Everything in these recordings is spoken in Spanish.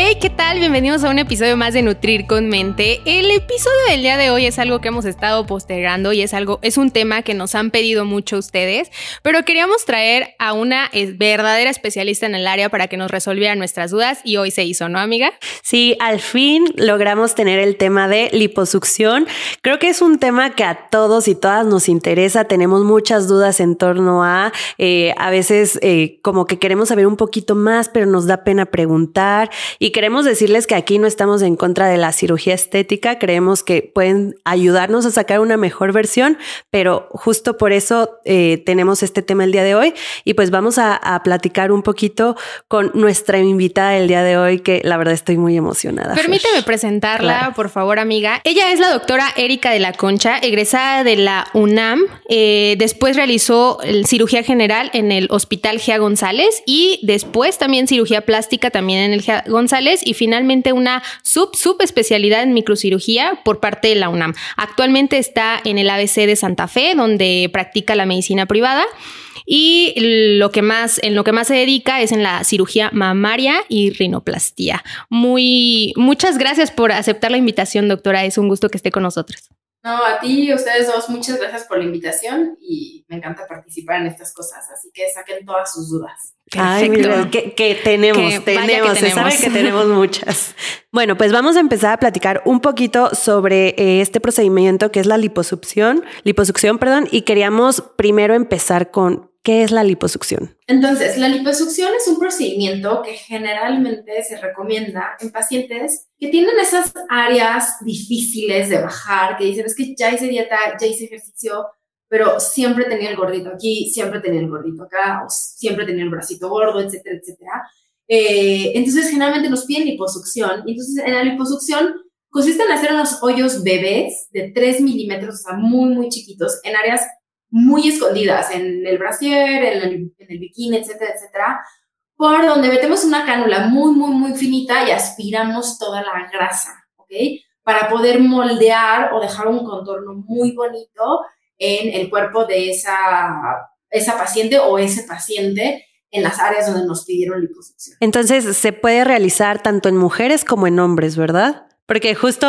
Hey, ¿qué tal? Bienvenidos a un episodio más de Nutrir con Mente. El episodio del día de hoy es algo que hemos estado postergando y es algo, es un tema que nos han pedido mucho ustedes, pero queríamos traer a una eh, verdadera especialista en el área para que nos resolviera nuestras dudas y hoy se hizo, ¿no, amiga? Sí, al fin logramos tener el tema de liposucción. Creo que es un tema que a todos y todas nos interesa. Tenemos muchas dudas en torno a, eh, a veces eh, como que queremos saber un poquito más, pero nos da pena preguntar y queremos decirles que aquí no estamos en contra de la cirugía estética, creemos que pueden ayudarnos a sacar una mejor versión, pero justo por eso eh, tenemos este tema el día de hoy y pues vamos a, platicar un poquito con nuestra invitada del día de hoy, que la verdad estoy muy emocionada. Permíteme presentarla, por favor, amiga. Ella es la doctora Erika de la Concha, egresada de la UNAM. Eh, después realizó cirugía general en el Hospital Gea González y después también cirugía plástica también en el Gea González y finalmente una sub subespecialidad en microcirugía por parte de la UNAM. Actualmente está en el ABC de Santa Fe, donde practica la medicina privada. Y lo que más, en lo que más se dedica es en la cirugía mamaria y rinoplastía. Muy, muchas gracias por aceptar la invitación, doctora. Es un gusto que esté con nosotros. No, a ti y ustedes dos, muchas gracias por la invitación y me encanta participar en estas cosas, así que saquen todas sus dudas. Ay, mira, que, tenemos, tenemos, se sabe que tenemos muchas. Bueno, pues vamos a empezar a platicar un poquito sobre eh, este procedimiento que es la liposucción, liposucción, perdón, y queríamos primero empezar con qué es la liposucción. Entonces, la liposucción es un procedimiento que generalmente se recomienda en pacientes que tienen esas áreas difíciles de bajar, que dicen, es que ya hice dieta, ya hice ejercicio, pero siempre tenía el gordito aquí, siempre tenía el gordito acá, o siempre tenía el bracito gordo, etcétera, etcétera. Eh, entonces, generalmente nos piden liposucción. Y entonces, en la liposucción consiste en hacer unos hoyos bebés de 3 milímetros, o sea, muy, muy chiquitos, en áreas muy escondidas, en el brasier, en el, en el bikini, etcétera, etcétera, por donde metemos una cánula muy, muy, muy finita y aspiramos toda la grasa, ¿ok? Para poder moldear o dejar un contorno muy bonito en el cuerpo de esa, esa paciente o ese paciente en las áreas donde nos pidieron liposucción. Entonces, se puede realizar tanto en mujeres como en hombres, ¿verdad? Porque justo,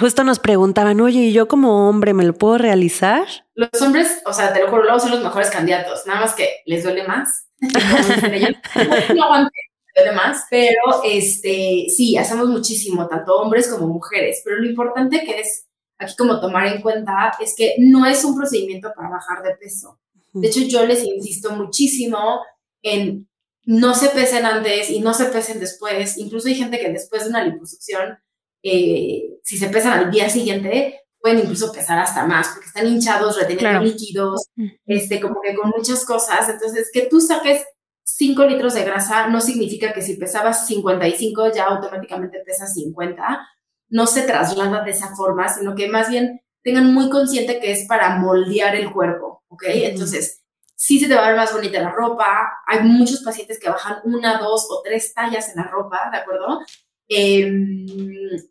justo nos preguntaban, oye, ¿y yo como hombre me lo puedo realizar? Los hombres, o sea, te lo juro, luego son los mejores candidatos, nada más que les duele más. no aguante, duele más, pero este, sí, hacemos muchísimo, tanto hombres como mujeres, pero lo importante que es aquí como tomar en cuenta es que no es un procedimiento para bajar de peso. De hecho, yo les insisto muchísimo en no se pesen antes y no se pesen después. Incluso hay gente que después de una liposucción, eh, si se pesan al día siguiente, pueden incluso pesar hasta más, porque están hinchados, reteniendo líquidos, este, como que con muchas cosas. Entonces, que tú saques 5 litros de grasa no significa que si pesabas 55 ya automáticamente pesas 50 no se traslada de esa forma, sino que más bien tengan muy consciente que es para moldear el cuerpo, ¿ok? Entonces, sí se te va a ver más bonita la ropa, hay muchos pacientes que bajan una, dos o tres tallas en la ropa, ¿de acuerdo? Em,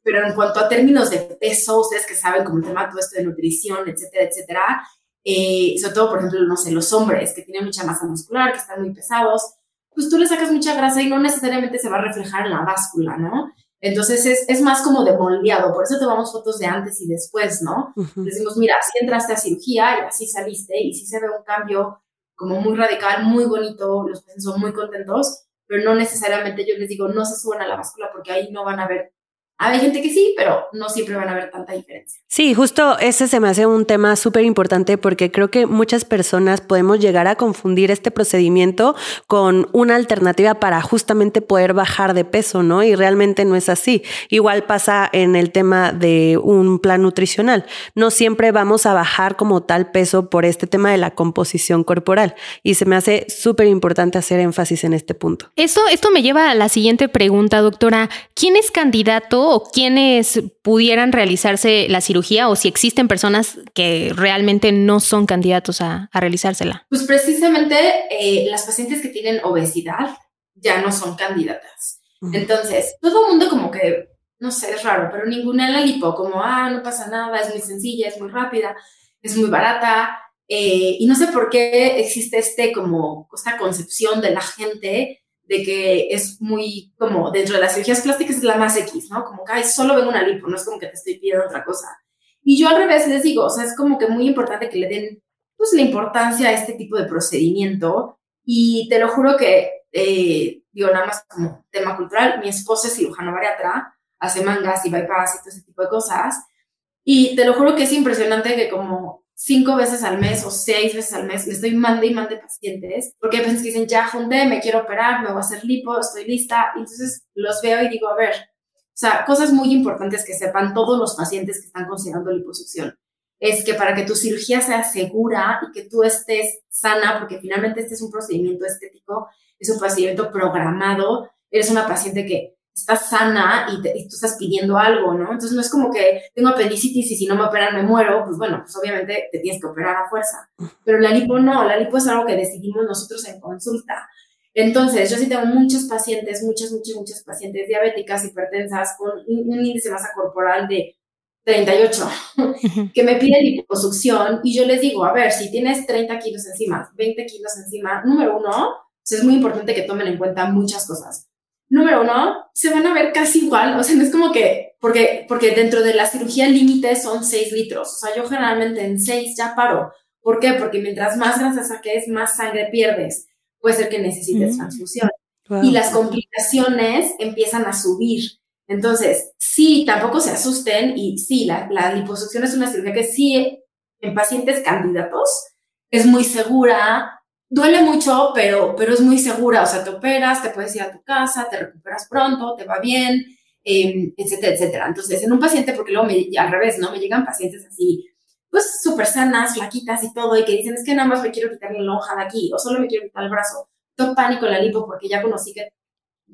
pero en cuanto a términos de peso, ustedes que saben como el tema todo esto de nutrición, etcétera, etcétera, eh, sobre todo, por ejemplo, no sé, los hombres que tienen mucha masa muscular, que están muy pesados, pues tú le sacas mucha grasa y no necesariamente se va a reflejar en la báscula, ¿no? Entonces es, es, más como de moldeado, por eso tomamos fotos de antes y después, ¿no? Decimos, mira, así entraste a cirugía y así saliste y sí se ve un cambio como muy radical, muy bonito, los pacientes son muy contentos, pero no necesariamente yo les digo, no se suban a la báscula porque ahí no van a ver hay gente que sí, pero no siempre van a haber tanta diferencia. Sí, justo ese se me hace un tema súper importante porque creo que muchas personas podemos llegar a confundir este procedimiento con una alternativa para justamente poder bajar de peso, ¿no? Y realmente no es así. Igual pasa en el tema de un plan nutricional. No siempre vamos a bajar como tal peso por este tema de la composición corporal. Y se me hace súper importante hacer énfasis en este punto. Esto, esto me lleva a la siguiente pregunta, doctora. ¿Quién es candidato o quiénes pudieran realizarse la cirugía o si existen personas que realmente no son candidatos a, realizársela? Pues precisamente eh, las pacientes que tienen obesidad ya no son candidatas. Entonces, todo el mundo como que, no sé, es raro, pero ninguna en la lipo, como, ah, no pasa nada, es muy sencilla, es muy rápida, es muy barata. Eh, y no sé por qué existe este como, esta concepción de la gente de que es muy como dentro de las cirugías plásticas es la más X, ¿no? Como que ay, solo vengo una lipo, no es como que te estoy pidiendo otra cosa. Y yo al revés les digo, o sea, es como que muy importante que le den pues la importancia a este tipo de procedimiento y te lo juro que, eh, digo, nada más como tema cultural, mi esposo es cirujano bariatra, hace mangas y bypass y todo ese tipo de cosas y te lo juro que es impresionante que como cinco veces al mes o seis veces al mes, le estoy mande y mande pacientes, porque hay pacientes que dicen, ya junté, me quiero operar, me voy a hacer lipo, estoy lista, entonces los veo y digo, a ver, o sea, cosas muy importantes que sepan todos los pacientes que están considerando liposucción, es que para que tu cirugía sea segura y que tú estés sana, porque finalmente este es un procedimiento estético, es un procedimiento programado, eres una paciente que estás sana y, tú estás pidiendo algo, ¿no? Entonces no es como que tengo apendicitis y si no me operan me muero, pues bueno, pues obviamente te tienes que operar a fuerza. Pero la lipo no, la lipo es algo que decidimos nosotros en consulta. Entonces, yo sí tengo muchos pacientes, muchas, muchas, muchas pacientes diabéticas, hipertensas, con un índice de masa corporal de 38, que me piden liposucción y yo les digo, a ver, si tienes 30 kilos encima, 20 kilos encima, número uno, pues es muy importante que tomen en cuenta muchas cosas número uno, se van a ver casi igual, o sea, no es como que, porque, porque dentro de la cirugía límite son 6 litros, o sea, yo generalmente en 6 ya paro. ¿Por qué? Porque mientras más grasa saques, más sangre pierdes. Puede ser que necesites mm. transfusión. Y las complicaciones empiezan a subir. Entonces, sí, tampoco se asusten y sí, la, la liposucción es una cirugía que sí, en pacientes candidatos, es muy segura, duele mucho, pero, pero es muy segura, o sea, te operas, te puedes ir a tu casa, te recuperas pronto, te va bien, eh, etcétera, etcétera. Entonces, en un paciente, porque luego me, al revés, ¿no? Me llegan pacientes así, pues súper sanas, flaquitas y todo, y que dicen, es que nada más me quiero quitar la lonja de aquí, o solo me quiero quitar el brazo. Todo pánico en la lipo porque ya conocí que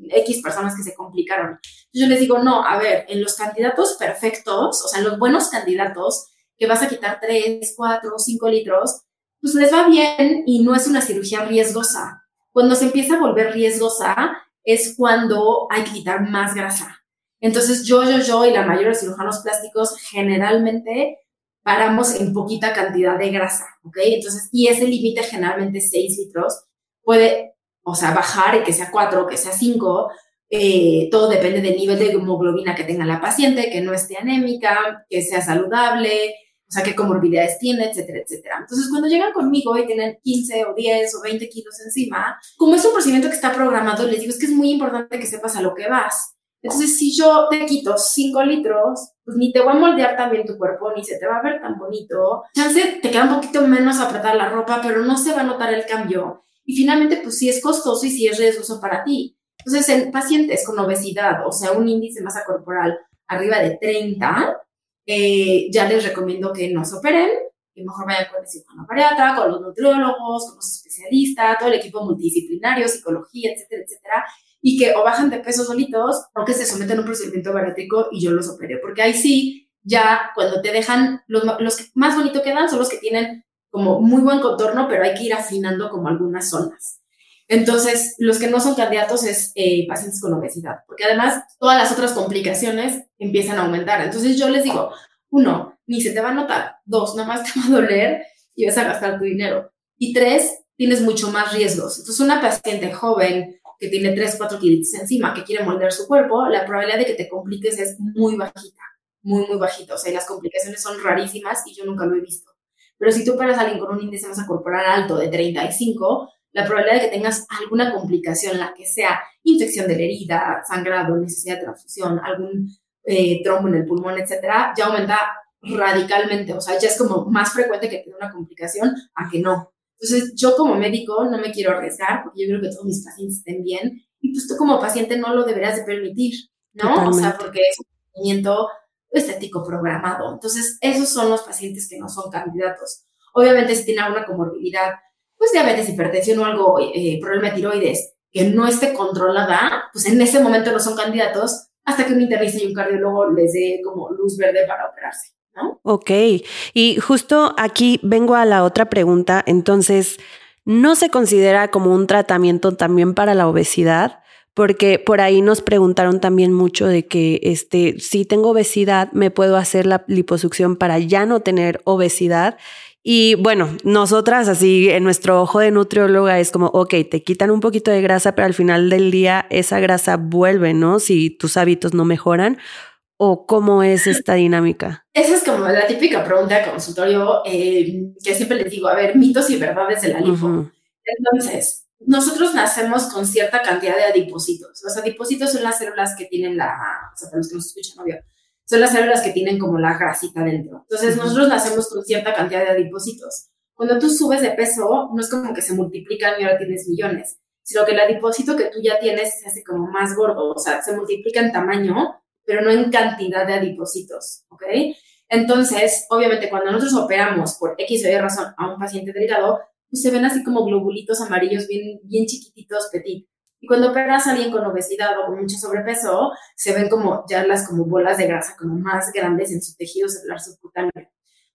X personas que se complicaron. Yo les digo, no, a ver, en los candidatos perfectos, o sea, en los buenos candidatos, que vas a quitar 3, 4, 5 litros, pues les va bien y no es una cirugía riesgosa. Cuando se empieza a volver riesgosa es cuando hay que quitar más grasa. Entonces yo, yo, yo y la mayoría de los cirujanos plásticos generalmente paramos en poquita cantidad de grasa, ¿ok? Entonces, y ese límite generalmente 6 litros puede, o sea, bajar y que sea 4, que sea 5, eh, todo depende del nivel de hemoglobina que tenga la paciente, que no esté anémica, que sea saludable, sea, qué comorbilidades tiene, etcétera, etcétera. Entonces, cuando llegan conmigo y tienen 15 o 10 o 20 kilos encima, como es un procedimiento que está programado, les digo, es que es muy importante que sepas a lo que vas. Entonces, si yo te quito 5 litros, pues ni te voy a moldear tan bien tu cuerpo, ni se te va a ver tan bonito. Chance te queda un poquito menos apretar la ropa, pero no se va a notar el cambio. Y finalmente, pues sí es costoso y sí es riesgoso para ti. Entonces, en pacientes con obesidad, o sea, un índice de masa corporal arriba de 30, eh, ya les recomiendo que no se operen, que mejor vayan con el cirujano bariatra, con los nutriólogos, con los especialistas, todo el equipo multidisciplinario, psicología, etcétera, etcétera, y que o bajan de peso solitos o que se someten a un procedimiento bariátrico y yo los opere, porque ahí sí, ya cuando te dejan, los, los que más bonito quedan son los que tienen como muy buen contorno, pero hay que ir afinando como algunas zonas. Entonces, los que no son candidatos es eh, pacientes con obesidad, porque además todas las otras complicaciones empiezan a aumentar. Entonces, yo les digo, uno, ni se te va a notar, dos, nada más te va a doler y vas a gastar tu dinero. Y tres, tienes mucho más riesgos. Entonces, una paciente joven que tiene 3, 4 kilos encima, que quiere moldear su cuerpo, la probabilidad de que te compliques es muy bajita, muy, muy bajita. O sea, las complicaciones son rarísimas y yo nunca lo he visto. Pero si tú operas a alguien con un índice de masa corporal alto de 35, la probabilidad de que tengas alguna complicación, la que sea infección de la herida, sangrado, necesidad de transfusión, algún eh, trombo en el pulmón, etcétera, ya aumenta radicalmente. O sea, ya es como más frecuente que tenga una complicación a que no. Entonces, yo como médico no me quiero arriesgar porque yo creo que todos mis pacientes estén bien y pues tú como paciente no lo deberías de permitir, ¿no? O sea, porque es un tratamiento estético programado. Entonces, esos son los pacientes que no son candidatos. Obviamente, si tiene alguna comorbilidad pues diabetes, hipertensión o algo, eh, problema de tiroides, que no esté controlada, pues en ese momento no son candidatos, hasta que un internista y un cardiólogo les dé como luz verde para operarse, ¿no? Ok, y justo aquí vengo a la otra pregunta, entonces, ¿no se considera como un tratamiento también para la obesidad? Porque por ahí nos preguntaron también mucho de que este, si tengo obesidad, me puedo hacer la liposucción para ya no tener obesidad. Y bueno, nosotras así en nuestro ojo de nutrióloga es como, ok, te quitan un poquito de grasa, pero al final del día esa grasa vuelve, ¿no? Si tus hábitos no mejoran. ¿O cómo es esta dinámica? Esa es como la típica pregunta de consultorio eh, que siempre les digo, a ver, mitos y verdades de la lipo. Entonces, nosotros nacemos con cierta cantidad de adipocitos. Los adipocitos son las células que tienen la, o sea, para los que nos escuchan, obvio, son las células que tienen como la grasita dentro. Entonces, nosotros nacemos con cierta cantidad de adipocitos. Cuando tú subes de peso, no es como que se multiplican y ahora tienes millones, sino que el adipocito que tú ya tienes se hace como más gordo, o sea, se multiplica en tamaño, pero no en cantidad de adipocitos, ¿ok? Entonces, obviamente, cuando nosotros operamos por X o Y razón a un paciente delgado, pues se ven así como globulitos amarillos bien, bien chiquititos, petit. Y cuando operas a alguien con obesidad o con mucho sobrepeso, se ven como ya las como bolas de grasa como más grandes en su tejido celular subcutáneo.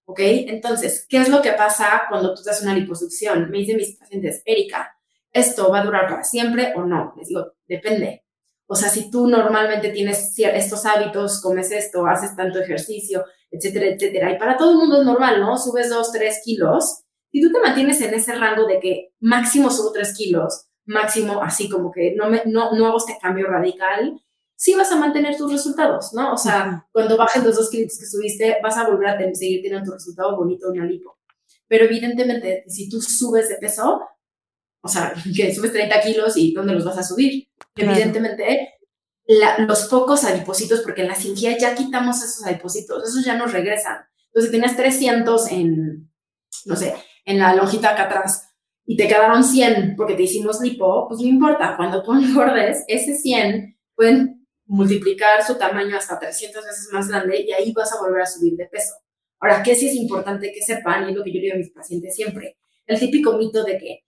¿Ok? Entonces, ¿qué es lo que pasa cuando tú haces una liposucción? Me dicen mis pacientes, Erika, ¿esto va a durar para siempre o no? Les digo, depende. O sea, si tú normalmente tienes estos hábitos, comes esto, haces tanto ejercicio, etcétera, etcétera, y para todo el mundo es normal, ¿no? Subes dos, tres kilos, si tú te mantienes en ese rango de que máximo subo tres kilos, máximo así como que no, me, no, no hago este cambio radical, sí vas a mantener tus resultados, ¿no? O sea, cuando bajes los dos kilos que subiste, vas a volver a seguir teniendo tu resultado bonito en una lipo. Pero evidentemente, si tú subes de peso, o sea, que subes 30 kilos y ¿dónde los vas a subir? Evidentemente, los pocos adipositos, porque en la cirugía ya quitamos esos adipositos, esos ya nos regresan. Entonces, si tenías 300 en, no sé, en la lonjita acá atrás y te quedaron 100 porque te hicimos lipo, pues no importa, cuando tú engordes, ese 100 pueden multiplicar su tamaño hasta 300 veces más grande y ahí vas a volver a subir de peso. Ahora, ¿qué sí es importante que sepan? Y es lo que yo digo a mis pacientes siempre, el típico mito de que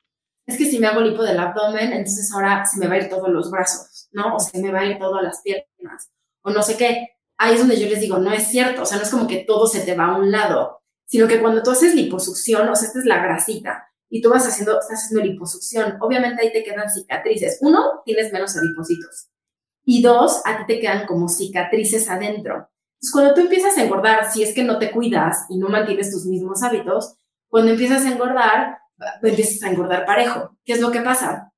es que si me hago lipo del abdomen, entonces ahora se me va a ir todos los brazos, ¿no? O se me va a ir todas las piernas, o no sé qué. Ahí es donde yo les digo, no es cierto, o sea, no es como que todo se te va a un lado sino que cuando tú haces liposucción, o sea, esta es la grasita, y tú vas haciendo, estás haciendo liposucción, obviamente ahí te quedan cicatrices. Uno, tienes menos adipocitos. Y dos, a ti te quedan como cicatrices adentro. Entonces, cuando tú empiezas a engordar, si es que no te cuidas y no mantienes tus mismos hábitos, cuando empiezas a engordar, empiezas a engordar parejo. ¿Qué es lo que pasa?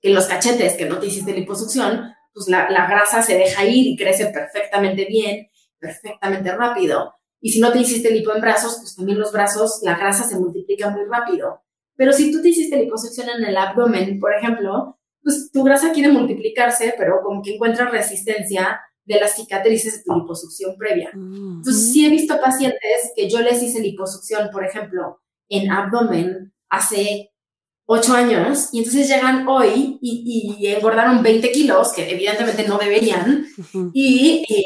Que los cachetes que no te hiciste liposucción, pues la, la grasa se deja ir y crece perfectamente bien, perfectamente rápido. Y si no te hiciste lipo en brazos, pues también los brazos, la grasa se multiplica muy rápido. Pero si tú te hiciste liposucción en el abdomen, por ejemplo, pues tu grasa quiere multiplicarse, pero como que encuentra resistencia de las cicatrices de tu liposucción previa. Entonces, sí he visto pacientes que yo les hice liposucción, por ejemplo, en abdomen hace ocho años, y entonces llegan hoy y, engordaron 20 kilos, que evidentemente no deberían, y eh,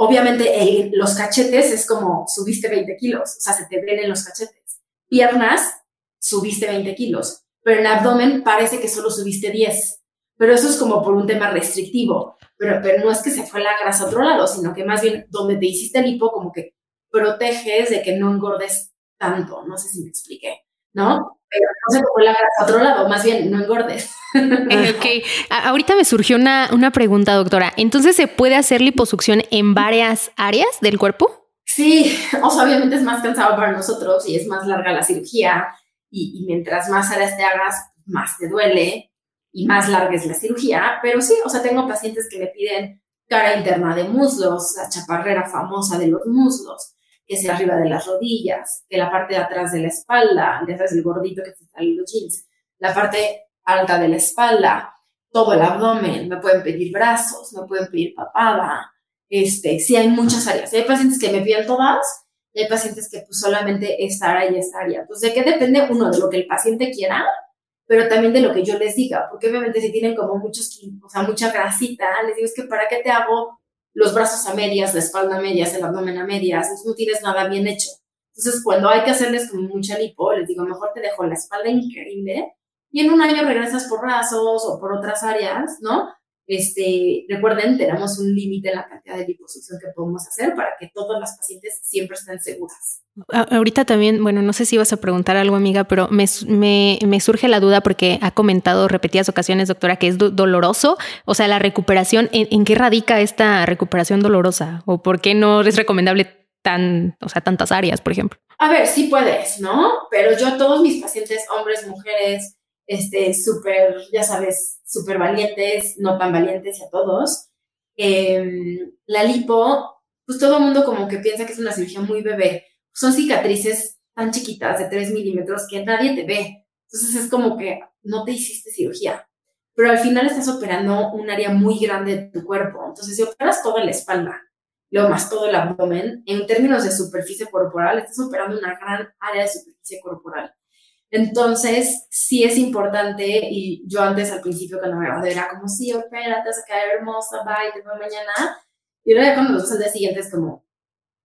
Obviamente los cachetes es como subiste 20 kilos, o sea, se te ven en los cachetes. Piernas, subiste 20 kilos, pero en abdomen parece que solo subiste 10. Pero eso es como por un tema restrictivo. Pero, pero no es que se fue la grasa a otro lado, sino que más bien donde te hiciste el hipo, como que proteges de que no engordes tanto. No sé si me expliqué, ¿no? Pero no se fue la grasa a otro lado, más bien no engordes. Eh, ok, ahorita me surgió una, una pregunta, doctora. Entonces, ¿se puede hacer liposucción en varias áreas del cuerpo? Sí, o sea, obviamente es más cansado para nosotros y es más larga la cirugía y, mientras más áreas te hagas, más te duele y más larga es la cirugía, pero sí, o sea, tengo pacientes que me piden cara interna de muslos, la chaparrera famosa de los muslos, que es arriba de las rodillas, que la parte de atrás de la espalda, ya sabes, el gordito que te sale los jeans, la parte alta de la espalda, todo el abdomen, me pueden pedir brazos, me pueden pedir papada, este, sí hay muchas áreas. Hay pacientes que me piden todas y hay pacientes que pues solamente esta área y esta área. Entonces, ¿de qué depende? Uno, de lo que el paciente quiera, pero también de lo que yo les diga, porque obviamente si tienen como muchos, o sea, mucha grasita, les digo, es que ¿para qué te hago los brazos a medias, la espalda a medias, el abdomen a medias? No tienes nada bien hecho. Entonces, cuando hay que hacerles como mucha lipo, les digo, mejor te dejo la espalda increíble y en un año regresas por brazos o por otras áreas, ¿no? Este, recuerden, tenemos un límite en la cantidad de liposucción que podemos hacer para que todas las pacientes siempre estén seguras. Ahorita también, bueno, no sé si vas a preguntar algo, amiga, pero me, me, surge la duda porque ha comentado repetidas ocasiones, doctora, que es doloroso. O sea, la recuperación, ¿en, qué radica esta recuperación dolorosa? ¿O por qué no es recomendable tan, o sea, tantas áreas, por ejemplo? A ver, sí puedes, ¿no? Pero yo todos mis pacientes, hombres, mujeres, este, súper, ya sabes, súper valientes, no tan valientes a todos. Em, la lipo, pues todo el mundo como que piensa que es una cirugía muy bebé. Son cicatrices tan chiquitas de 3 milímetros que nadie te ve. Entonces es como que no te hiciste cirugía. Pero al final estás operando un área muy grande de tu cuerpo. Entonces, si operas toda la espalda, luego más todo el abdomen, en términos de superficie corporal, estás operando una gran área de superficie corporal. Entonces, sí es importante, y yo antes al principio cuando me gradué era como, sí, opera, te vas a quedar hermosa, bye, te veo mañana. Y ahora cuando los ves al día siguiente es como,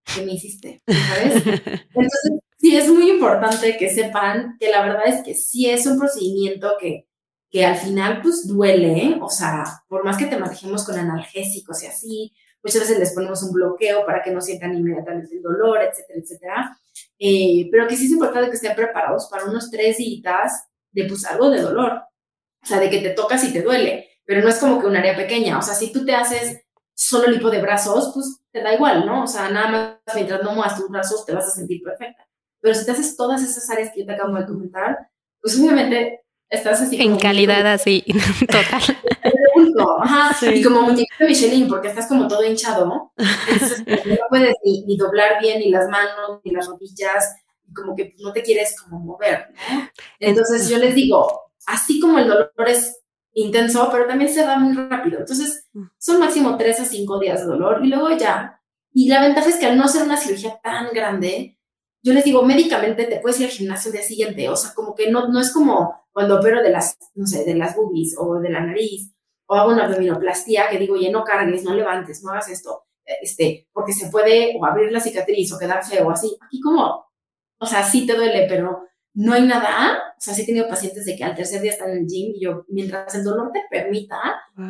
¿qué me hiciste? ¿Sabes? Entonces, sí es muy importante que sepan que la verdad es que sí es un procedimiento que, que al final pues duele, o sea, por más que te manejemos con analgésicos y así, muchas veces les ponemos un bloqueo para que no sientan inmediatamente el dolor, etcétera, etcétera. Eh, pero que sí es importante que estén preparados para unos tres días de pues algo de dolor, o sea, de que te tocas y te duele, pero no es como que un área pequeña, o sea, si tú te haces solo lipo de brazos, pues te da igual, ¿no? O sea, nada más mientras no muevas tus brazos te vas a sentir perfecta. Pero si te haces todas esas áreas que yo te acabo de comentar, pues obviamente estás así. En calidad así, total. Y como muñequito Michelin, porque estás como todo hinchado, entonces no puedes ni, doblar bien ni las manos, ni las rodillas, como que no te quieres como mover, ¿no? Entonces yo les digo, así como el dolor es intenso, pero también se va muy rápido. Entonces son máximo tres a cinco días de dolor y luego ya. Y la ventaja es que al no ser una cirugía tan grande, yo les digo, médicamente te puedes ir al gimnasio el día siguiente, o sea, como que no, no es como cuando opero de las, no sé, de las boobies o de la nariz, o hago una abdominoplastía que digo, oye, no cargues, no levantes, no hagas esto, este, porque se puede o abrir la cicatriz o quedar feo, así. Aquí como, o sea, sí te duele, pero no hay nada. O sea, sí he tenido pacientes de que al tercer día están en el gym y yo, mientras el dolor te permita,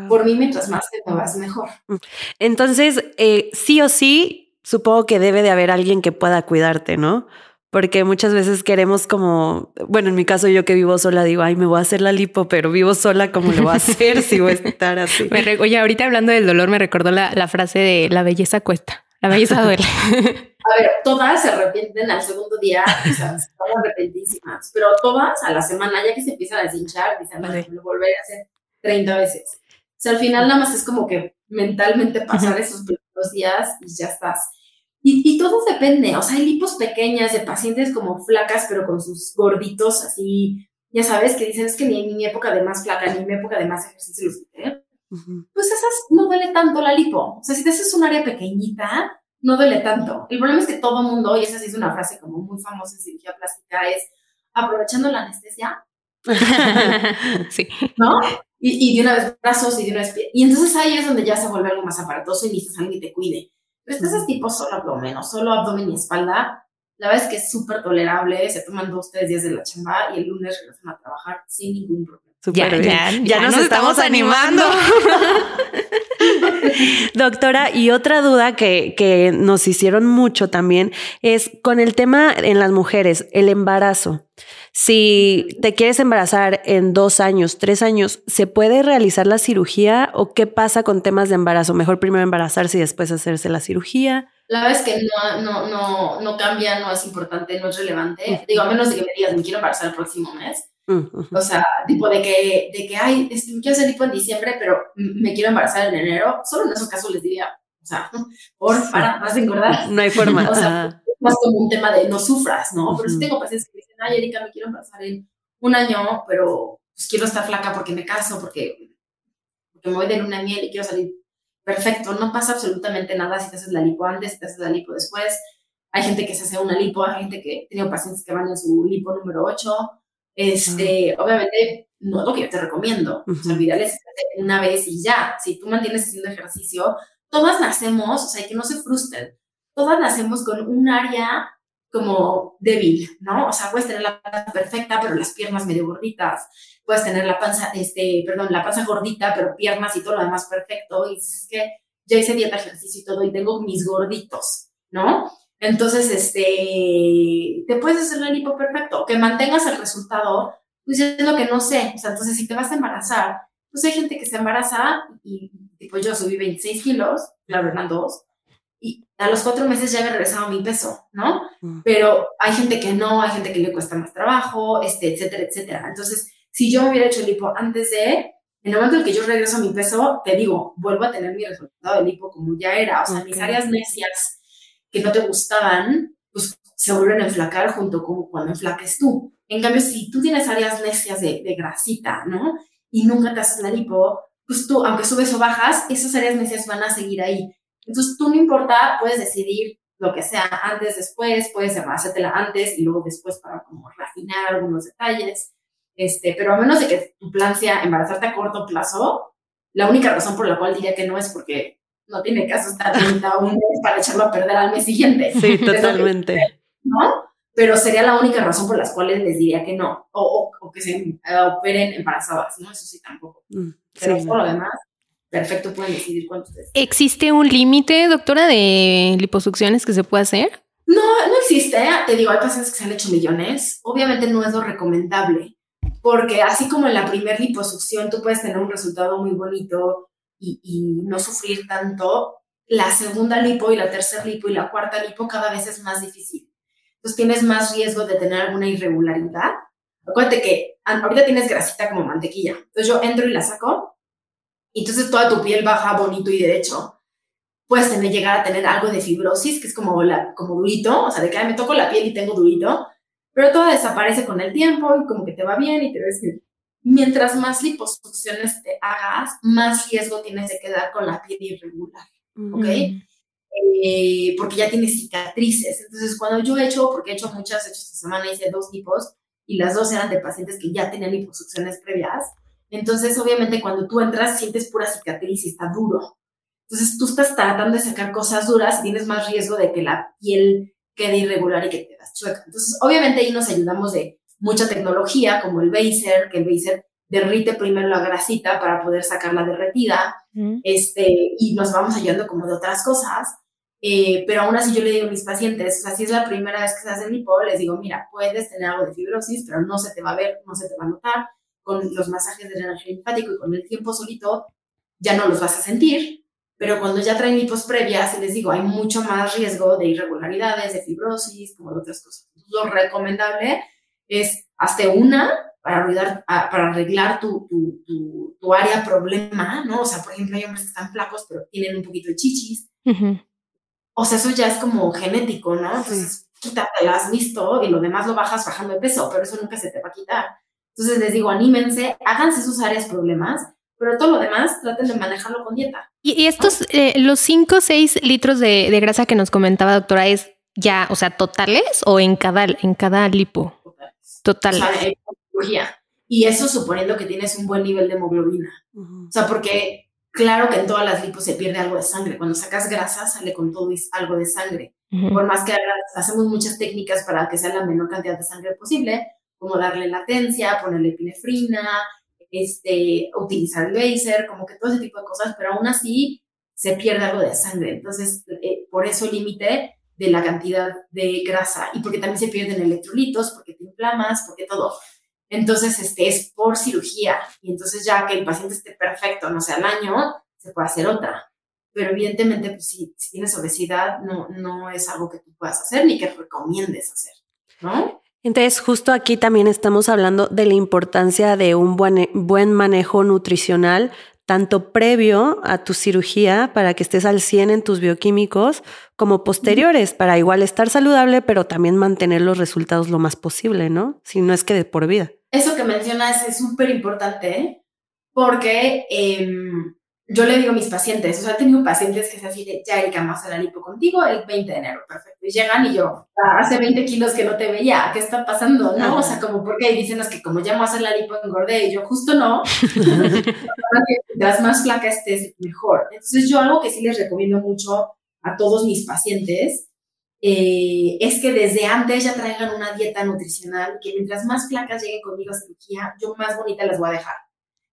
por mí, mientras más te muevas, mejor. Mm. Entonces, eh, sí o sí, supongo que debe de haber alguien que pueda cuidarte, ¿no? Porque muchas veces queremos como, bueno, en mi caso yo que vivo sola digo, ay, me voy a hacer la lipo, pero vivo sola, ¿cómo lo voy a hacer si voy a estar así? oye, ahorita hablando del dolor me recordó la, la frase de la belleza cuesta, la belleza duele. A ver, todas se arrepienten al segundo día, o sea, están arrepentísimas, pero todas a la semana, ya que se empiezan a deshinchar, dicen, vale. lo volveré a hacer 30 veces. O sea, al final nada más es como que mentalmente pasar esos primeros días y ya estás. Y, todo depende, o sea, hay lipos pequeñas de pacientes como flacas, pero con sus gorditos así, ya sabes, que dicen es que ni en mi época de más flaca, ni en mi época de más ejercicio los Pues esas no duele tanto la lipo. O sea, si te haces un área pequeñita, no duele tanto. El problema es que todo mundo, y esa sí es una frase como muy famosa en cirugía plástica, es aprovechando la anestesia. sí. ¿No? Y, y, de una vez brazos y de una vez pie. Y entonces ahí es donde ya se vuelve algo más aparatoso y necesitas alguien que te cuide. Pero este es tipo solo abdomen o solo abdomen y espalda, la verdad es que es súper tolerable, se toman dos, tres días de la chamba y el lunes regresan a trabajar sin ningún problema. ya, Ya, ya, nos, estamos, animando. Doctora, y otra duda que, que nos hicieron mucho también es con el tema en las mujeres, el embarazo. Si te quieres embarazar en dos años, tres años, ¿se puede realizar la cirugía o qué pasa con temas de embarazo? Mejor primero embarazarse y después hacerse la cirugía. La verdad es que no, no, no, no cambia, no es importante, no es relevante. Digo, a menos de que me digas, me quiero embarazar el próximo mes. O sea, tipo de que, de que, ay, este, quiero hacer lipo en diciembre, pero me quiero embarazar en enero. Solo en esos casos les diría, o sea, por, para, vas a engordar. No hay forma. o sea, más como un tema de no sufras, ¿no? Pero si tengo pacientes que dicen, ay, Erika, me quiero embarazar en un año, pero pues quiero estar flaca porque me caso, porque, porque me voy de luna miel y quiero salir perfecto. No pasa absolutamente nada si te haces la lipo antes, si te haces la lipo después. Hay gente que se hace una lipo, hay gente que, he tenido pacientes que van en su lipo número 8. Este, obviamente, no es lo que yo te recomiendo. O sea, es una vez y ya. Si tú mantienes haciendo ejercicio, todas nacemos, o sea, que no se frustren todas nacemos con un área como débil, ¿no? O sea, puedes tener la panza perfecta, pero las piernas medio gorditas. Puedes tener la panza, este, perdón, la panza gordita, pero piernas y todo lo demás perfecto. Y dices, es que ya hice dieta, ejercicio y todo, y tengo mis gorditos, ¿no? Entonces, este, te puedes hacer el lipo perfecto. Que mantengas el resultado, pues es lo que no sé. O sea, entonces, si te vas a embarazar, pues hay gente que se embaraza y, tipo, yo subí 26 kilos, la verdad, dos y a los cuatro meses ya había regresado mi peso, ¿no? Mm. Pero hay gente que no, hay gente que le cuesta más trabajo, este, etcétera, etcétera. Entonces, si yo me hubiera hecho el lipo antes de, en el momento en que yo regreso a mi peso, te digo, vuelvo a tener mi resultado de lipo como ya era. O sea, mis áreas necias que no te gustaban, pues se vuelven a enflacar junto con cuando enflaques tú. En cambio, si tú tienes áreas necias de, de grasita, ¿no? Y nunca te haces la lipo, pues tú, aunque subes o bajas, esas áreas necias van a seguir ahí. Entonces, tú no importa, puedes decidir lo que sea antes, después, puedes hacértela antes y luego después para como refinar algunos detalles. Este, pero a menos de que tu plan sea embarazarte a corto plazo, la única razón por la cual diría que no es porque no tiene caso estar 30 un mes para echarlo a perder al mes siguiente. Sí, totalmente. ¿No? Pero sería la única razón por las cuales les diría que no, o, o, que se eh, operen embarazadas, ¿no? Eso sí tampoco. Mm, pero por lo demás, perfecto pueden decidir cuánto ¿Existe un límite, doctora, de liposucciones que se puede hacer? No, no existe. Te digo, hay pacientes que se han hecho millones. Obviamente no es lo recomendable, porque así como en la primera liposucción tú puedes tener un resultado muy bonito y, y no sufrir tanto, la segunda lipo y la tercera lipo y la cuarta lipo cada vez es más difícil. Entonces tienes más riesgo de tener alguna irregularidad. Acuérdate que ahorita tienes grasita como mantequilla. Entonces yo entro y la saco y entonces toda tu piel baja bonito y derecho. Puedes tener, llegar a tener algo de fibrosis, que es como, la, como durito, o sea, de que me toco la piel y tengo durito, pero todo desaparece con el tiempo y como que te va bien y te ves bien. Mientras más liposucciones te hagas, más riesgo tienes de quedar con la piel irregular, ¿ok? Eh, porque ya tienes cicatrices. Entonces, cuando yo he hecho, porque he hecho muchas, he hecho esta semana, hice dos lipos y las dos eran de pacientes que ya tenían liposucciones previas, entonces, obviamente, cuando tú entras, sientes pura cicatriz y está duro. Entonces, tú estás tratando de sacar cosas duras y tienes más riesgo de que la piel quede irregular y que te das chueca. Entonces, obviamente, ahí nos ayudamos de mucha tecnología, como el Baser, que el Baser derrite primero la grasita para poder sacarla derretida, este, y nos vamos ayudando como de otras cosas. Eh, pero aún así yo le digo a mis pacientes, o sea, si es la primera vez que se hace el lipo, les digo, mira, puedes tener algo de fibrosis, pero no se te va a ver, no se te va a notar, con los masajes de drenaje linfático y con el tiempo solito, ya no los vas a sentir, pero cuando ya traen lipos previas, les digo, hay mucho más riesgo de irregularidades, de fibrosis, como de otras cosas. Lo recomendable es hazte una para arreglar, para arreglar tu, tu, tu, área problema, ¿no? O sea, por ejemplo, hay hombres que están flacos, pero tienen un poquito de chichis. O sea, eso ya es como genético, ¿no? Entonces, quítate, has visto y lo demás lo bajas bajando de peso, pero eso nunca se te va a quitar. Entonces les digo, anímense, háganse sus áreas problemas, pero todo lo demás traten de manejarlo con dieta. Y, estos, eh, los 5 o 6 litros de, grasa que nos comentaba, doctora, ¿es ya, o sea, totales o en cada, en cada lipo? Total. y eso suponiendo que tienes un buen nivel de hemoglobina. O sea, porque claro que en todas las lipos se pierde algo de sangre. Cuando sacas grasa, sale con todo algo de sangre. Por más que hacemos muchas técnicas para que sea la menor cantidad de sangre posible, como darle latencia, ponerle epinefrina, este, utilizar el laser, como que todo ese tipo de cosas, pero aún así se pierde algo de sangre. Entonces, eh, por eso el límite de la cantidad de grasa y porque también se pierden electrolitos, porque te inflamas, porque todo. Entonces, este es por cirugía y entonces ya que el paciente esté perfecto, no sea al año, se puede hacer otra. Pero evidentemente, pues, si, tienes obesidad, no, no es algo que tú puedas hacer ni que recomiendes hacer. Entonces, justo aquí también estamos hablando de la importancia de un buen, buen, manejo nutricional, tanto previo a tu cirugía para que estés al 100 en tus bioquímicos, como posteriores para igual estar saludable, pero también mantener los resultados lo más posible, ¿no? Si no es que de por vida. Eso que mencionas es súper importante, ¿eh? porque eh, yo le digo a mis pacientes, o sea, he tenido pacientes que se así de, ya Erika, vamos a la lipo contigo el 20 de enero, perfecto. Y llegan y yo, ah, hace 20 kilos que no te veía, ¿qué está pasando? ¿No? O sea, como, ¿por qué? dicen que como ya vamos a hacer la lipo engordé, y yo, justo no. Mientras más flaca estés, mejor. Entonces, yo algo que sí les recomiendo mucho a todos mis pacientes eh, es que desde antes ya traigan una dieta nutricional, que mientras más flacas lleguen conmigo a cirugía, yo más bonita las voy a dejar.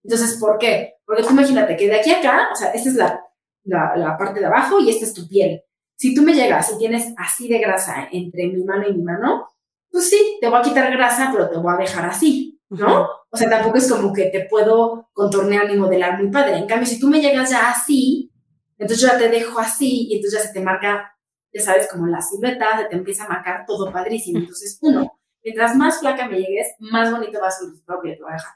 Entonces, ¿por qué? Porque tú imagínate que de aquí a acá, o sea, esta es la, la, la parte de abajo y esta es tu piel. Si tú me llegas y tienes así de grasa entre mi mano y mi mano, pues sí, te voy a quitar grasa, pero te voy a dejar así, ¿no? O sea, tampoco es como que te puedo contornear ni modelar muy padre. En cambio, si tú me llegas ya así, entonces yo ya te dejo así y entonces ya se te marca, ya sabes, como la silueta, se te empieza a marcar todo padrísimo. Entonces, uno, mientras más flaca me llegues, más bonito va a ser el resultado que te voy a dejar.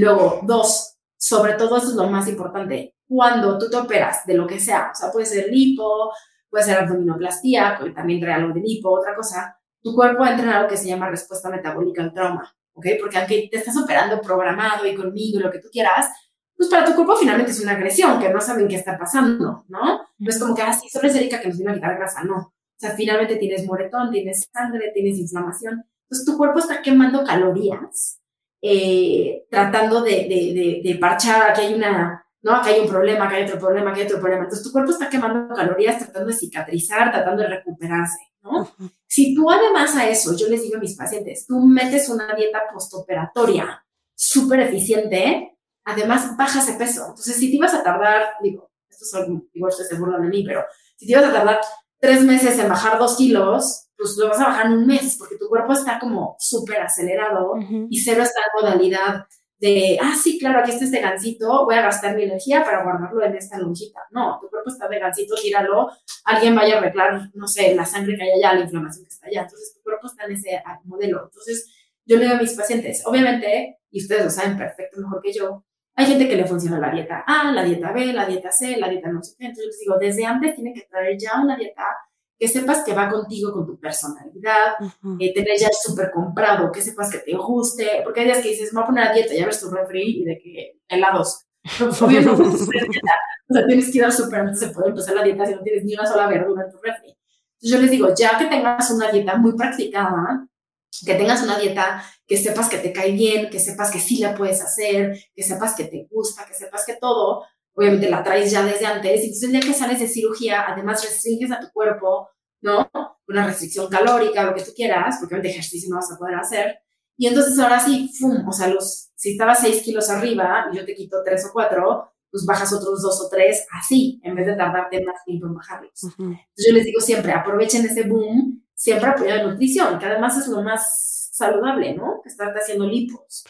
Luego, dos, sobre todo esto es lo más importante, cuando tú te operas de lo que sea, o sea, puede ser lipo, puede ser abdominoplastía, también trae algo de lipo, otra cosa, tu cuerpo entra en algo que se llama respuesta metabólica al trauma, ¿ok? Porque aunque te estás operando programado y conmigo lo que tú quieras, pues para tu cuerpo finalmente es una agresión, que no saben qué está pasando, ¿no? No es como que, ah, solo es Erika que nos viene a quitar grasa, no. O sea, finalmente tienes moretón, tienes sangre, tienes inflamación. Entonces tu cuerpo está quemando calorías, eh, tratando de, de, de, de parchar, que hay una, ¿no? Que hay un problema, que hay otro problema, que hay otro problema. Entonces tu cuerpo está quemando calorías tratando de cicatrizar, tratando de recuperarse. Si tú además a eso, yo les digo a mis pacientes, tú metes una dieta postoperatoria súper eficiente, además bajas de peso. Entonces, si te ibas a tardar, digo, esto es algo, igual se burlan de mí, pero si te ibas a tardar tres meses en bajar dos kilos, pues lo vas a bajar en un mes, porque tu cuerpo está como súper acelerado y cero está en modalidad de, ah, sí, claro, aquí está este gancito, voy a gastar mi energía para guardarlo en esta lonjita. No, tu cuerpo está de gancito, tíralo, alguien vaya a arreglar, no sé, la sangre que hay allá, la inflamación que está allá. Entonces, tu cuerpo está en ese modelo. Entonces, yo le digo a mis pacientes, obviamente, y ustedes lo saben perfecto, mejor que yo, hay gente que le funciona la dieta A, la dieta B, la dieta C, la dieta no sé qué. Entonces, les digo, desde antes tiene que traer ya una dieta que sepas que va contigo, con tu personalidad, eh, tener ya súper comprado, que sepas que te guste, porque hay días que dices, me voy a poner a dieta, ya ves tu refri y de que helados. Obvio no puedes hacer dieta. O sea, tienes que ir súper antes de poder empezar la dieta si no tienes ni una sola verdura en tu refri. Entonces yo les digo, ya que tengas una dieta muy practicada, que tengas una dieta que sepas que te cae bien, que sepas que sí la puedes hacer, que sepas que te gusta, que sepas que todo, obviamente la traes ya desde antes, y entonces ya que sales de cirugía, además restringes a tu cuerpo, ¿no? Una restricción calórica, lo que tú quieras, porque obviamente ejercicio no vas a poder hacer. Y entonces ahora sí, ¡fum! O sea, los, si estabas 6 kilos arriba y yo te quito 3 o 4, pues bajas otros 2 o 3 así, en vez de tardarte más tiempo en bajarlos. Entonces yo les digo siempre, aprovechen ese boom, siempre apoyar la nutrición, que además es lo más saludable, ¿no? Que estarte haciendo lipos.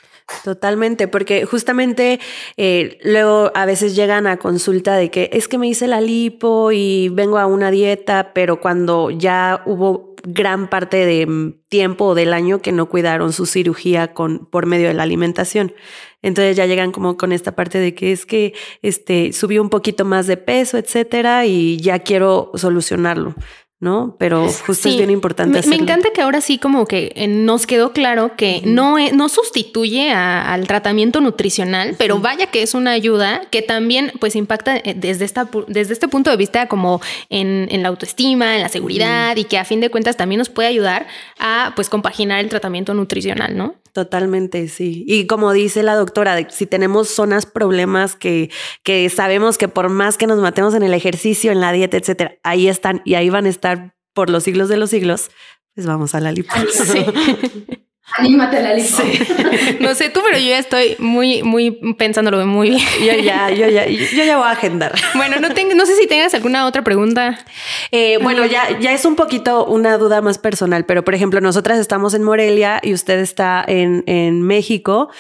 Totalmente, porque justamente eh, luego a veces llegan a consulta de que es que me hice la lipo y vengo a una dieta, pero cuando ya hubo gran parte de tiempo del año que no cuidaron su cirugía con, por medio de la alimentación. Entonces ya llegan como con esta parte de que es que este, subió un poquito más de peso, etcétera, y ya quiero solucionarlo. ¿No? Pero justo es bien importante. Me, me, encanta que ahora sí como que eh, nos quedó claro que no, no sustituye al tratamiento nutricional, pero vaya que es una ayuda que también pues impacta eh, desde, esta, desde este punto de vista como en, en la autoestima, en la seguridad y que a fin de cuentas también nos puede ayudar a pues compaginar el tratamiento nutricional, ¿no? Totalmente, sí. Y como dice la doctora, si tenemos zonas, problemas que, que sabemos que por más que nos matemos en el ejercicio, en la dieta, etcétera, ahí están y ahí van a estar por los siglos de los siglos, pues vamos a la lipo. Anímate a la lipo. No sé tú, pero yo ya estoy muy, muy pensándolo muy bien. Yo ya, yo ya, yo ya voy a agendar. Bueno, no, tengo, no sé si tengas alguna otra pregunta. Eh, bueno, ya, ya es un poquito una duda más personal, pero por ejemplo, nosotras estamos en Morelia y usted está en, en México.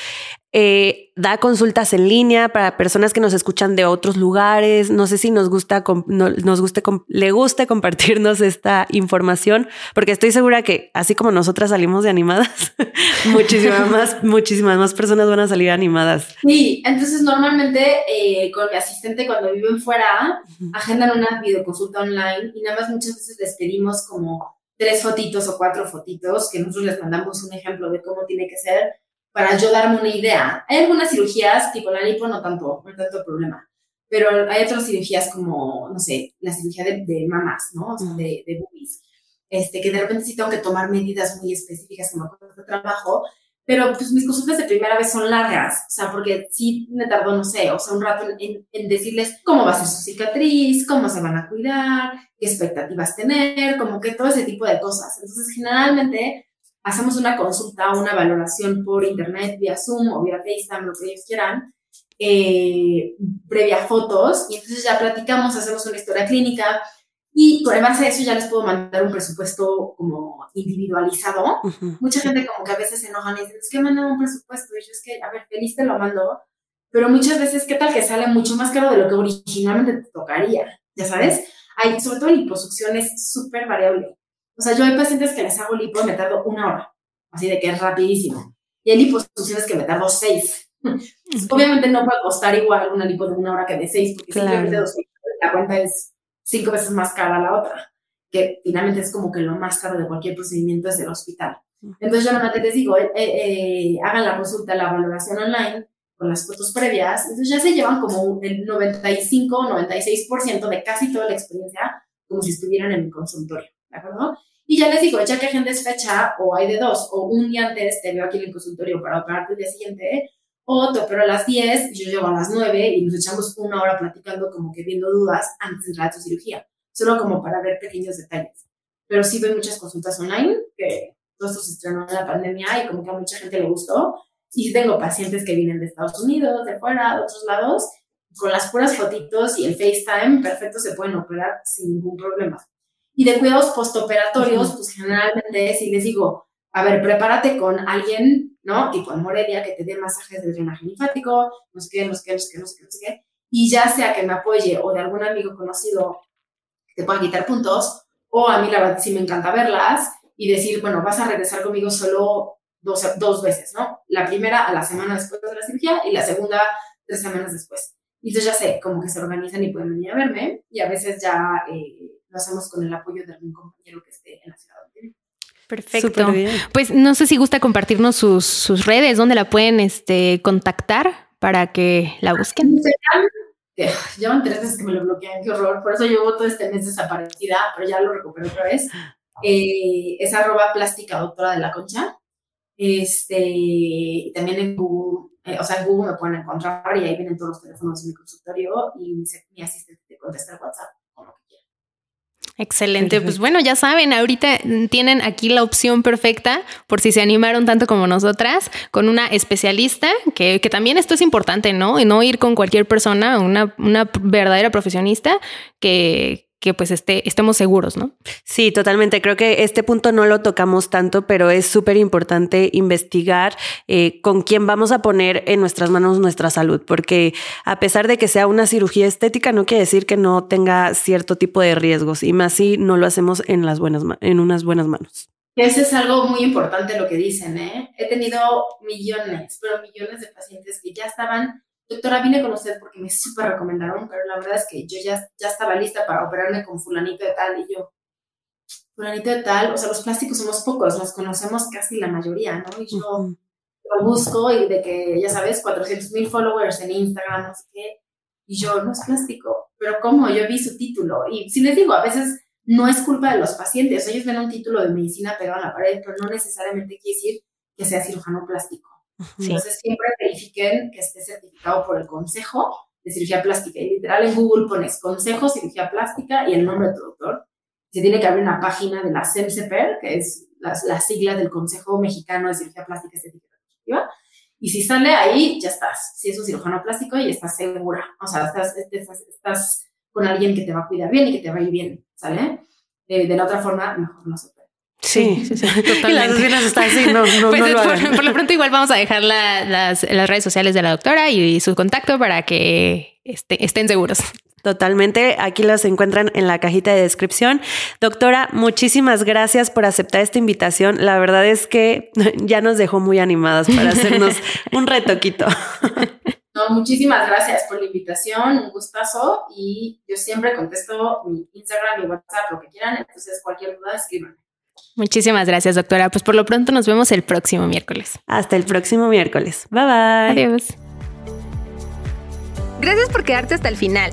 Eh, da consultas en línea para personas que nos escuchan de otros lugares. No sé si nos gusta, nos guste, le guste compartirnos esta información, porque estoy segura que así como nosotras salimos de animadas, muchísimas más, muchísimas más personas van a salir animadas. Sí, entonces normalmente eh, con mi asistente cuando viven fuera, agendan una videoconsulta online y nada más muchas veces les pedimos como tres fotitos o cuatro fotitos que nosotros les mandamos un ejemplo de cómo tiene que ser para yo darme una idea. Hay algunas cirugías, tipo la lipo, no tanto, no tanto problema, pero hay otras cirugías como, no sé, la cirugía de, de mamas, ¿no? O sea, de, de boobies, este, que de repente sí tengo que tomar medidas muy específicas como de trabajo, pero pues mis consultas de primera vez son largas, o sea, porque sí me tardó, no sé, o sea, un rato en, en, decirles cómo va a ser su cicatriz, cómo se van a cuidar, qué expectativas tener, como que todo ese tipo de cosas. Entonces, generalmente hacemos una consulta, una valoración por internet, vía Zoom o vía FaceTime, lo que ellos quieran, eh, previa fotos, y entonces ya platicamos, hacemos una historia clínica, y con base a eso ya les puedo mandar un presupuesto como individualizado. Mucha gente como que a veces se enojan y dicen, es que mandan un presupuesto. Y yo es que, a ver, feliz te lo mando. Pero muchas veces, ¿qué tal que sale mucho más caro de lo que originalmente te tocaría? Ya sabes, hay, sobre todo liposucción es súper variable. O sea, yo hay pacientes que les hago lipo y me tardo una hora, así de que es rapidísimo. Y hay liposucciones que me tardo seis. Obviamente no puede costar igual una lipo de una hora que de seis, porque simplemente la cuenta es cinco veces más cara la otra, que finalmente es como que lo más caro de cualquier procedimiento es el hospital. Entonces yo normalmente les digo, eh, eh, hagan la consulta, la valoración online con las fotos previas, entonces ya se llevan como el 95 o 96% de casi toda la experiencia como si estuvieran en mi consultorio, ¿de acuerdo? Y ya les digo, ya que agendes fecha o hay de dos, o un día antes te veo aquí en el consultorio para operarte el día siguiente, o te opero a las 10, yo llego a las 9 y nos echamos una hora platicando como que viendo dudas antes de entrar a tu cirugía, solo como para ver pequeños detalles. Pero sí veo muchas consultas online, que todo esto se estrenó en la pandemia y como que a mucha gente le gustó. Y tengo pacientes que vienen de Estados Unidos, de fuera, de otros lados, con las puras fotitos y el FaceTime, perfecto, se pueden operar sin ningún problema. Y de cuidados postoperatorios, pues generalmente si les digo, a ver, prepárate con alguien, ¿no? Tipo en Morelia, que te dé masajes de drenaje linfático, no sé qué, no sé qué, no sé qué, no sé qué, no sé qué. Y ya sea que me apoye o de algún amigo conocido que te pueda quitar puntos, o a mí la verdad sí me encanta verlas y decir, bueno, vas a regresar conmigo solo dos, dos veces, ¿no? La primera a la semana después de la cirugía y la segunda tres semanas después. Y entonces ya sé, como que se organizan y pueden venir a verme y a veces ya eh, lo hacemos con el apoyo de algún compañero que esté en la ciudad Perfecto. Pues no sé si gusta compartirnos sus, redes, dónde la pueden este, contactar para que la busquen. Llevan tres veces que me lo bloquean, qué horror. Por eso llevo todo este mes desaparecida, pero ya lo recuperé otra vez. Eh, es arroba plástica doctora de la concha. Este, también en Google, eh, o sea, en Google me pueden encontrar y ahí vienen todos los teléfonos de mi consultorio y mi, mi asistente te contesta el WhatsApp. Excelente, pues bueno, ya saben, ahorita tienen aquí la opción perfecta por si se animaron tanto como nosotras, con una especialista, que, que también esto es importante, ¿no? Y no ir con cualquier persona, una, una verdadera profesionista que, que pues esté, estemos seguros, ¿no? Sí, totalmente. Creo que este punto no lo tocamos tanto, pero es súper importante investigar eh, con quién vamos a poner en nuestras manos nuestra salud, porque a pesar de que sea una cirugía estética, no quiere decir que no tenga cierto tipo de riesgos, y más si no lo hacemos en, las buenas, en unas buenas manos. Ese es algo muy importante lo que dicen, ¿eh? He tenido millones, pero millones de pacientes que ya estaban doctora, vine con usted porque me súper recomendaron, pero la verdad es que yo ya, ya estaba lista para operarme con fulanito de tal y yo, fulanito de tal, o sea, los plásticos somos pocos, nos conocemos casi la mayoría, ¿no? Y yo lo busco y de que, ya sabes, 400 mil followers en Instagram, no sé qué, y yo, no es plástico, pero ¿cómo? Yo vi su título y si les digo, a veces no es culpa de los pacientes, ellos ven un título de medicina pegado en la pared, pero no necesariamente quiere decir que sea cirujano plástico. Entonces siempre verifiquen que esté certificado por el Consejo de Cirugía Plástica. Y literal en Google pones Consejo Cirugía Plástica y el nombre de doctor. Se tiene que abrir una página de la CEMSEPER, que es las, las siglas del Consejo Mexicano de Cirugía Plástica Estética y si sale ahí, ya estás. Si es un cirujano plástico, y estás segura. O sea, estás, estás, con alguien que te va a cuidar bien y que te va a ir bien, ¿sale? Eh, de la otra forma, mejor no se Sí, sí, sí, totalmente. las está así, no, no, pues no lo por, lo pronto igual vamos a dejar las, las, redes sociales de la doctora y, su contacto para que este, estén seguros. Totalmente, aquí las encuentran en la cajita de descripción. Doctora, muchísimas gracias por aceptar esta invitación. La verdad es que ya nos dejó muy animadas para hacernos un retoquito. No, muchísimas gracias por la invitación, un gustazo y yo siempre contesto mi Instagram, mi WhatsApp, lo que quieran, entonces cualquier duda escríbanme. Muchísimas gracias, doctora. Pues por lo pronto nos vemos el próximo miércoles. Hasta el próximo miércoles. Bye bye. Adiós. Gracias por quedarte hasta el final.